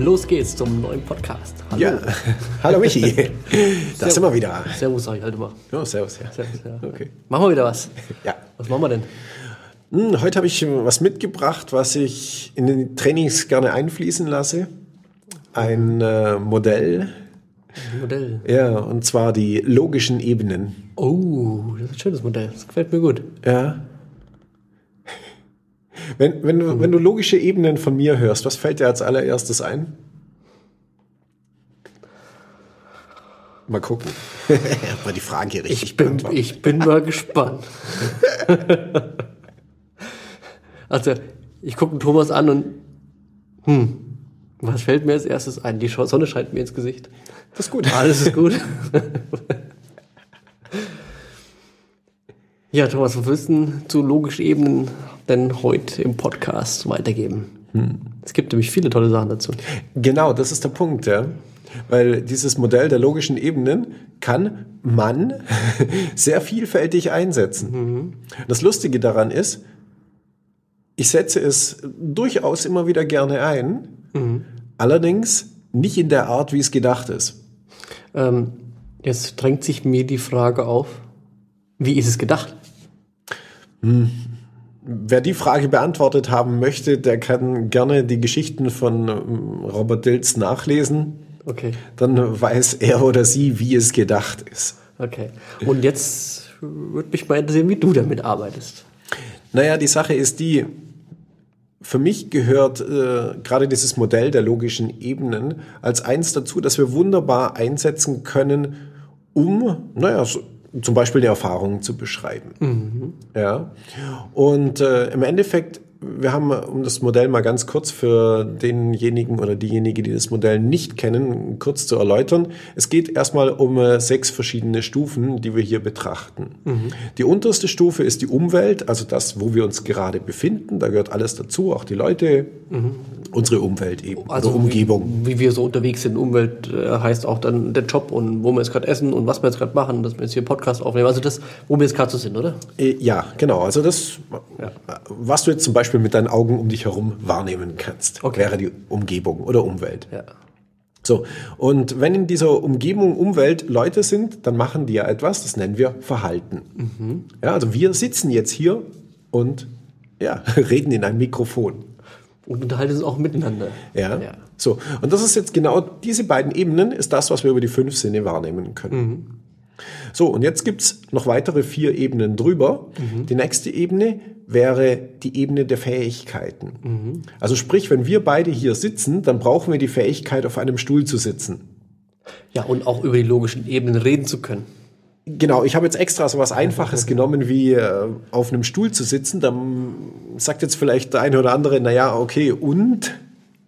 Los geht's zum neuen Podcast. Hallo. Ja, hallo Michi. Da sind wir wieder. Servus, sag ich halt immer. Oh, servus. Ja. Servus, ja. Okay. Machen wir wieder was. Ja. Was machen wir denn? Hm, heute habe ich was mitgebracht, was ich in den Trainings gerne einfließen lasse. Ein äh, Modell, Ein Modell. ja, und zwar die logischen Ebenen. Oh, das ist ein schönes Modell. Das gefällt mir gut. Ja. Wenn, wenn, du, wenn du logische Ebenen von mir hörst, was fällt dir als allererstes ein? Mal gucken. Wir die Frage hier richtig Ich bin, ich bin mal gespannt. also, ich gucke Thomas an und hm, was fällt mir als erstes ein? Die Sonne scheint mir ins Gesicht. Das ist gut. Alles ist gut. ja, Thomas, was willst du zu logischen Ebenen denn heute im Podcast weitergeben? Es gibt nämlich viele tolle Sachen dazu. Genau, das ist der Punkt, ja. Weil dieses Modell der logischen Ebenen kann man sehr vielfältig einsetzen. Das Lustige daran ist, ich setze es durchaus immer wieder gerne ein, allerdings nicht in der Art, wie es gedacht ist. Ähm, jetzt drängt sich mir die Frage auf, wie ist es gedacht? Wer die Frage beantwortet haben möchte, der kann gerne die Geschichten von ähm, Robert Dilz nachlesen. Okay, Dann weiß er oder sie, wie es gedacht ist. okay. Und jetzt würde mich mal interessieren, wie du damit arbeitest. Naja, die Sache ist die, für mich gehört äh, gerade dieses Modell der logischen Ebenen als eins dazu, dass wir wunderbar einsetzen können, um, naja, so, zum Beispiel eine Erfahrung zu beschreiben. Ja. Und äh, im Endeffekt, wir haben, um das Modell mal ganz kurz für denjenigen oder diejenige, die das Modell nicht kennen, kurz zu erläutern. Es geht erstmal um äh, sechs verschiedene Stufen, die wir hier betrachten. Die unterste Stufe ist die Umwelt, also das, wo wir uns gerade befinden. Da gehört alles dazu, auch die Leute, unsere Umwelt eben, Also oder Umgebung. Wie, wie wir so unterwegs sind. Umwelt äh, heißt auch dann der Job und wo wir jetzt gerade essen und was wir jetzt gerade machen, dass wir jetzt hier Podcast aufnehmen. Also das, wo wir jetzt gerade so sind, oder? Äh, Ja, genau. Also das, was du jetzt zum Beispiel mit deinen Augen um dich herum wahrnehmen kannst, Okay. wäre die Umgebung oder Umwelt. Ja. So, und wenn in dieser Umgebung, Umwelt Leute sind, dann machen die ja etwas, das nennen wir Verhalten. Ja, also wir sitzen jetzt hier und ja, reden in ein Mikrofon. Und unterhalten uns auch miteinander. Ja. Ja. So, und das ist jetzt genau diese beiden Ebenen, ist das, was wir über die fünf Sinne wahrnehmen können. So, und jetzt gibt's noch weitere vier Ebenen drüber. Die nächste Ebene wäre die Ebene der Fähigkeiten. Also sprich, wenn wir beide hier sitzen, dann brauchen wir die Fähigkeit, auf einem Stuhl zu sitzen. Ja, und auch über die logischen Ebenen reden zu können. Genau, ich habe jetzt extra so was Einfaches genommen, wie äh, auf einem Stuhl zu sitzen. Dann sagt jetzt vielleicht der eine oder andere, naja, okay, und?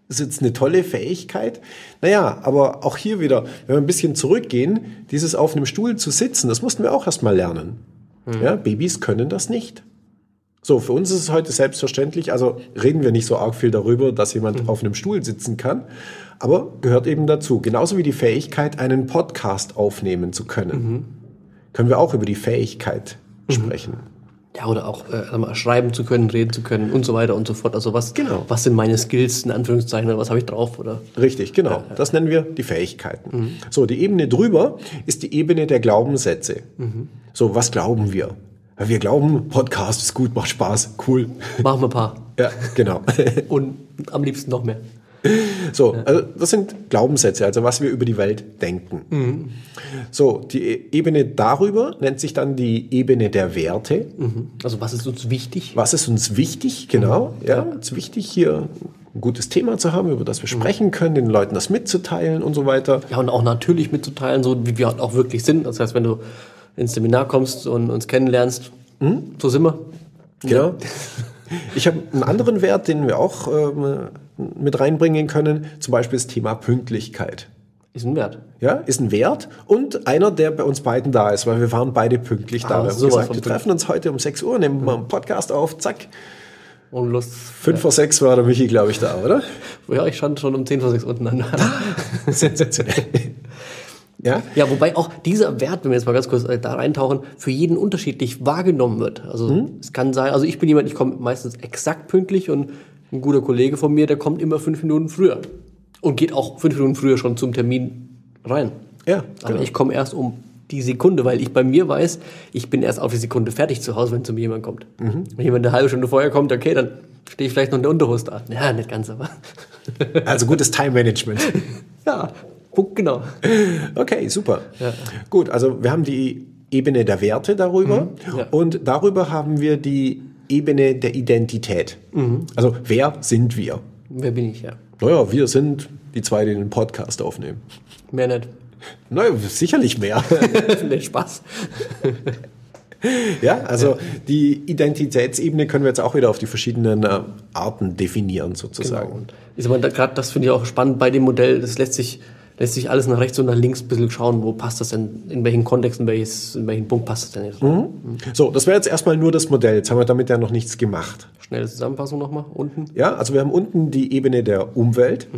Ist jetzt eine tolle Fähigkeit. Naja, aber auch hier wieder, wenn wir ein bisschen zurückgehen, dieses auf einem Stuhl zu sitzen, das mussten wir auch erstmal lernen. Ja, Babys können das nicht. So, für uns ist es heute selbstverständlich, also reden wir nicht so arg viel darüber, dass jemand auf einem Stuhl sitzen kann, aber gehört eben dazu. Genauso wie die Fähigkeit, einen Podcast aufnehmen zu können. Können wir auch über die Fähigkeit sprechen. Ja, oder auch äh, mal, schreiben zu können, reden zu können und so weiter und so fort. Also was, Genau. was sind meine Skills, in Anführungszeichen, oder was habe ich drauf? Oder Richtig, genau. Das nennen wir die Fähigkeiten. So, die Ebene drüber ist die Ebene der Glaubenssätze. So, was glauben wir? Wir glauben, Podcast ist gut, macht Spaß, cool. machen wir ein paar. ja, genau. Und am liebsten noch mehr. So, also das sind Glaubenssätze, also was wir über die Welt denken. So, die E- Ebene darüber nennt sich dann die Ebene der Werte. Also was ist uns wichtig? Was ist uns wichtig? Genau, ja, es ist wichtig hier ein gutes Thema zu haben, über das wir sprechen können, den Leuten das mitzuteilen und so weiter. Ja, und auch natürlich mitzuteilen, so wie wir auch wirklich sind. Das heißt, wenn du ins Seminar kommst und uns kennenlernst, so sind wir. Genau. Ich habe einen anderen Wert, den wir auch ähm, mit reinbringen können, zum Beispiel das Thema Pünktlichkeit. Ist ein Wert. ja, ist ein Wert und einer, der bei uns beiden da ist, weil wir waren beide pünktlich da. Ah, Wir haben gesagt, wir treffen uns heute um 6 Uhr, nehmen mal einen Podcast auf, zack. Und Lust. Fünf vor sechs war der Michi, glaube ich, da, oder? Ja, ich stand schon um 10 vor 6 unten an. Sensationell. ja? Ja, wobei auch dieser Wert, wenn wir jetzt mal ganz kurz äh, da reintauchen, für jeden unterschiedlich wahrgenommen wird. Also es kann sein, also ich bin jemand, ich komme meistens exakt pünktlich und ein guter Kollege von mir, der kommt immer fünf Minuten früher. Und geht auch fünf Minuten früher schon zum Termin rein. Ja, Aber genau. ich komme erst um die Sekunde, weil ich bei mir weiß, ich bin erst auf die Sekunde fertig zu Hause, wenn zu mir jemand kommt. Mhm. Wenn jemand eine halbe Stunde vorher kommt, okay, dann stehe ich vielleicht noch in der Unterhose da. Ja, nicht ganz, aber. Also gutes Time-Management. ja, Punkt genau. Okay, super. Ja. Gut, also wir haben die Ebene der Werte darüber Ja. und darüber haben wir die Ebene der Identität. Also wer sind wir? Wer bin ich, ja. Naja, wir sind die zwei, die den Podcast aufnehmen. Mehr nicht. Naja, sicherlich mehr. nee, Spaß. ja, also die Identitätsebene können wir jetzt auch wieder auf die verschiedenen äh, Arten definieren, sozusagen. Und ich sag mal, da- gerade das finde ich auch spannend bei dem Modell. Das lässt sich, lässt sich alles nach rechts und nach links ein bisschen schauen, wo passt das denn, in welchen Kontext, in, welches, in welchen Punkt passt das denn jetzt. So, das wäre jetzt erstmal nur das Modell. Jetzt haben wir damit ja noch nichts gemacht. Schnelle Zusammenfassung nochmal unten. Ja, also wir haben unten die Ebene der Umwelt.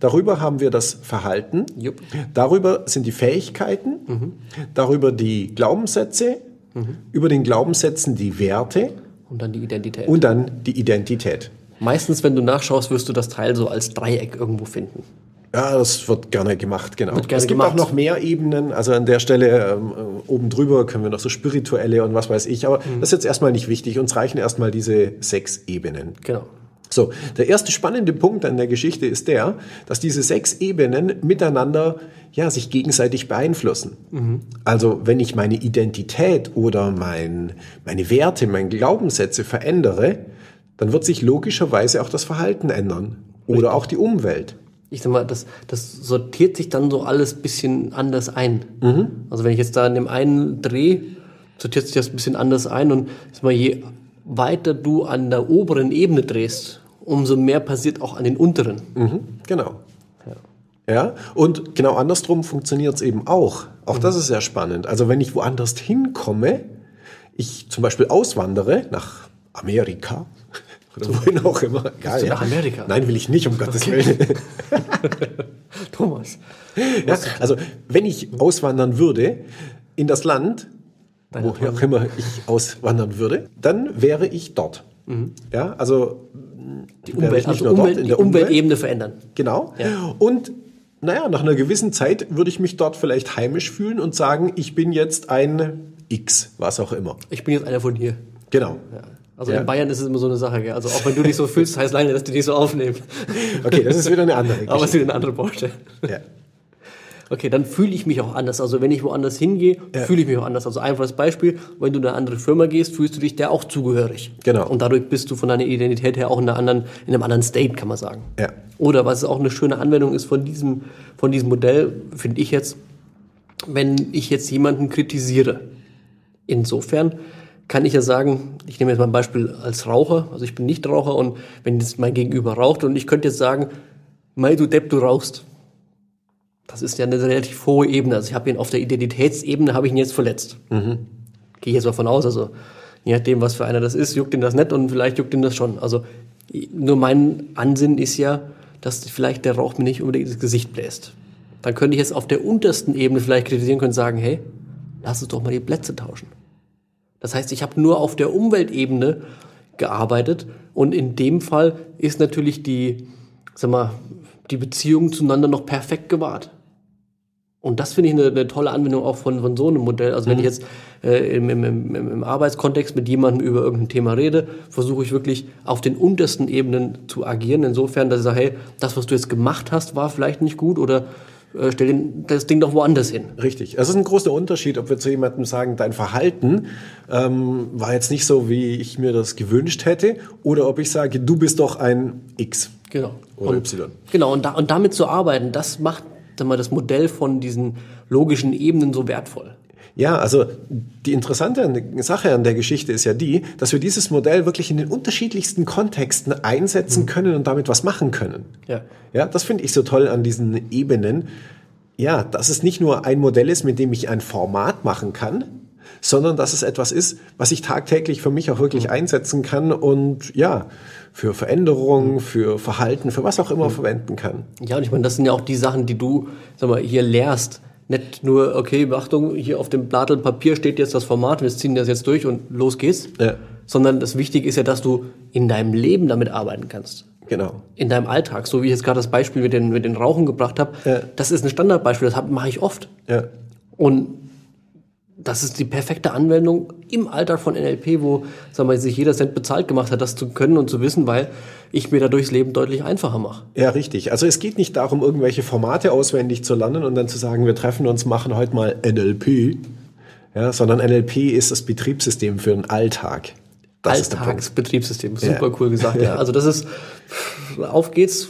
Darüber haben wir das Verhalten. Jupp. Darüber sind die Fähigkeiten. Darüber die Glaubenssätze. Über den Glaubenssätzen die Werte. Und dann die Identität. Und dann die Identität. Meistens, wenn du nachschaust, wirst du das Teil so als Dreieck irgendwo finden. Ja, das wird gerne gemacht, genau. Gerne es gibt gemacht. auch noch mehr Ebenen. Also an der Stelle ähm, äh, oben drüber können wir noch so spirituelle und was weiß ich. Aber Mhm. das ist jetzt erstmal nicht wichtig. Uns reichen erstmal diese sechs Ebenen. Genau. So, der erste spannende Punkt an der Geschichte ist der, dass diese sechs Ebenen miteinander ja, sich gegenseitig beeinflussen. Also wenn ich meine Identität oder mein, meine Werte, meine Glaubenssätze verändere, dann wird sich logischerweise auch das Verhalten ändern. Oder auch die Umwelt. Ich sag mal, das, das sortiert sich dann so alles ein bisschen anders ein. Also wenn ich jetzt da in dem einen Dreh, sortiert sich das ein bisschen anders ein und ich sag mal, je weiter du an der oberen Ebene drehst, umso mehr passiert auch an den unteren. Mhm, genau. Ja, und genau andersrum funktioniert es eben auch. Auch das ist sehr spannend. Also wenn ich woanders hinkomme, ich zum Beispiel auswandere nach Amerika oder wohin auch immer. Egal, du ja. nach Amerika? Nein, will ich nicht, um Gottes Willen. Thomas. Ja, also wenn ich auswandern würde in das Land, Deine woher auch immer ich auswandern würde, dann wäre ich dort. Ja, also Die Umwelt, also nur dort Umwelt, in die der Umwelt. Umweltebene verändern. Genau. Ja. Und naja, nach einer gewissen Zeit würde ich mich dort vielleicht heimisch fühlen und sagen, ich bin jetzt ein X, was auch immer. Ich bin jetzt einer von hier. Genau. Ja. Also Ja. in Bayern ist es immer so eine Sache, gell? Also auch wenn du dich so fühlst, heißt lange, dass die dich so aufnehmen. Okay, das ist wieder eine andere Aber es Geschichte. ist eine andere Baustelle. Ja. Okay, dann fühle ich mich auch anders. Also wenn ich woanders hingehe, Ja. fühle ich mich auch anders. Also einfaches Beispiel, wenn du in eine andere Firma gehst, fühlst du dich der auch zugehörig. Genau. Und dadurch bist du von deiner Identität her auch in, anderen, in einem anderen State, kann man sagen. Ja. Oder was auch eine schöne Anwendung ist von diesem, von diesem Modell, finde ich jetzt, wenn ich jetzt jemanden kritisiere. Insofern kann ich ja sagen, ich nehme jetzt mal ein Beispiel als Raucher, also ich bin nicht Raucher und wenn jetzt mein Gegenüber raucht und ich könnte jetzt sagen, Mei, du Depp, du rauchst. Das ist ja eine relativ hohe Ebene. Also ich habe ihn auf der Identitätsebene habe ich ihn jetzt verletzt. Gehe ich jetzt mal von aus. Also je nachdem, was für einer das ist, juckt ihn das nicht und vielleicht juckt ihn das schon. Also nur mein Ansinnen ist ja, dass vielleicht der Rauch mir nicht unbedingt ins Gesicht bläst. Dann könnte ich jetzt auf der untersten Ebene vielleicht kritisieren können und sagen, hey, lass uns doch mal die Plätze tauschen. Das heißt, ich habe nur auf der Umweltebene gearbeitet und in dem Fall ist natürlich die, sag mal, die Beziehung zueinander noch perfekt gewahrt. Und das finde ich eine, eine tolle Anwendung auch von, von so einem Modell. Also wenn ich jetzt äh, im, im, im, im Arbeitskontext mit jemandem über irgendein Thema rede, versuche ich wirklich auf den untersten Ebenen zu agieren. Insofern, dass ich sage, hey, das, was du jetzt gemacht hast, war vielleicht nicht gut oder äh, stell den, das Ding doch woanders hin. Richtig. Es ist ein großer Unterschied, ob wir zu jemandem sagen, dein Verhalten ähm, war jetzt nicht so, wie ich mir das gewünscht hätte, oder ob ich sage, du bist doch ein X. Genau. Oder und, Y. Genau, und, da, und damit zu arbeiten, das macht sag mal, das Modell von diesen logischen Ebenen so wertvoll. Ja, also die interessante Sache an der Geschichte ist ja die, dass wir dieses Modell wirklich in den unterschiedlichsten Kontexten einsetzen können und damit was machen können. Ja. Ja, das finde ich so toll an diesen Ebenen. ja, dass es nicht nur ein Modell ist, mit dem ich ein Format machen kann, sondern dass es etwas ist, was ich tagtäglich für mich auch wirklich einsetzen kann und ja, für Veränderungen, für Verhalten, für was auch immer verwenden kann. Ja, und ich meine, das sind ja auch die Sachen, die du, sag mal, hier lehrst. Nicht nur, okay, Achtung, hier auf dem Blatt Papier steht jetzt das Format, wir ziehen das jetzt durch und los geht's. Ja. Sondern das Wichtige ist ja, dass du in deinem Leben damit arbeiten kannst. Genau. In deinem Alltag, so wie ich jetzt gerade das Beispiel mit den, mit den Rauchen gebracht habe, Ja. das ist ein Standardbeispiel, das mache ich oft. Ja. Und das ist die perfekte Anwendung im Alltag von NLP, wo sagen wir, sich jeder Cent bezahlt gemacht hat, das zu können und zu wissen, weil ich mir dadurch das Leben deutlich einfacher mache. Ja, richtig. Also es geht nicht darum, irgendwelche Formate auswendig zu lernen und dann zu sagen, wir treffen uns, machen heute mal NLP, ja, sondern NLP ist das Betriebssystem für den Alltag. Das. Alltagsbetriebssystem. Super Ja. cool gesagt. Ja. Also das ist, auf geht's,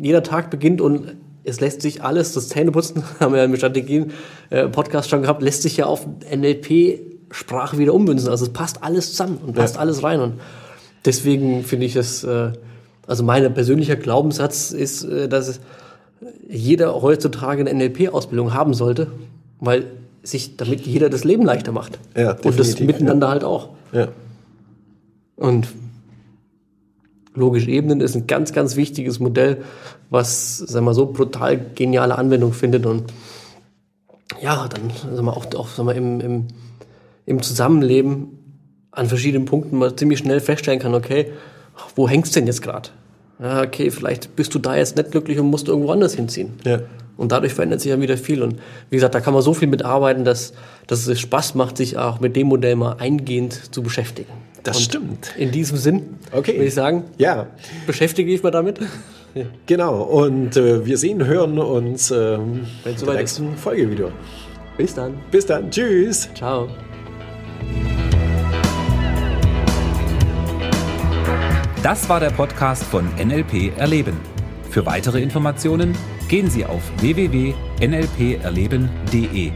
jeder Tag beginnt und es lässt sich alles, das Zähneputzen, haben wir ja im Strategien-Podcast schon gehabt, lässt sich ja auf NLP-Sprache wieder ummünzen. Also es passt alles zusammen und passt Ja. alles rein. Und deswegen finde ich es, äh, also mein persönlicher Glaubenssatz ist, äh, dass es jeder heutzutage eine NLP-Ausbildung haben sollte, weil sich damit jeder das Leben leichter macht. Ja, und das miteinander halt auch. Ja. Und logisch Ebenen ist ein ganz, ganz wichtiges Modell, was, sagen wir mal, so brutal geniale Anwendung findet und ja, dann sagen wir, auch, auch sagen wir, im, im, im Zusammenleben an verschiedenen Punkten mal ziemlich schnell feststellen kann, okay, wo hängst denn jetzt gerade? Ja, okay, vielleicht bist du da jetzt nicht glücklich und musst irgendwo anders hinziehen. Ja. Und dadurch verändert sich ja wieder viel. Und wie gesagt, da kann man so viel mitarbeiten, dass, dass es Spaß macht, sich auch mit dem Modell mal eingehend zu beschäftigen. Das Und stimmt. In diesem Sinn Okay. würde ich sagen, Ja, beschäftige ich mal damit. genau. Und äh, wir sehen, hören uns ähm, in der nächsten Folge wieder. Bis dann. Bis dann. Tschüss. Ciao. Das war der Podcast von NLP Erleben. Für weitere Informationen gehen Sie auf www.nlperleben.de.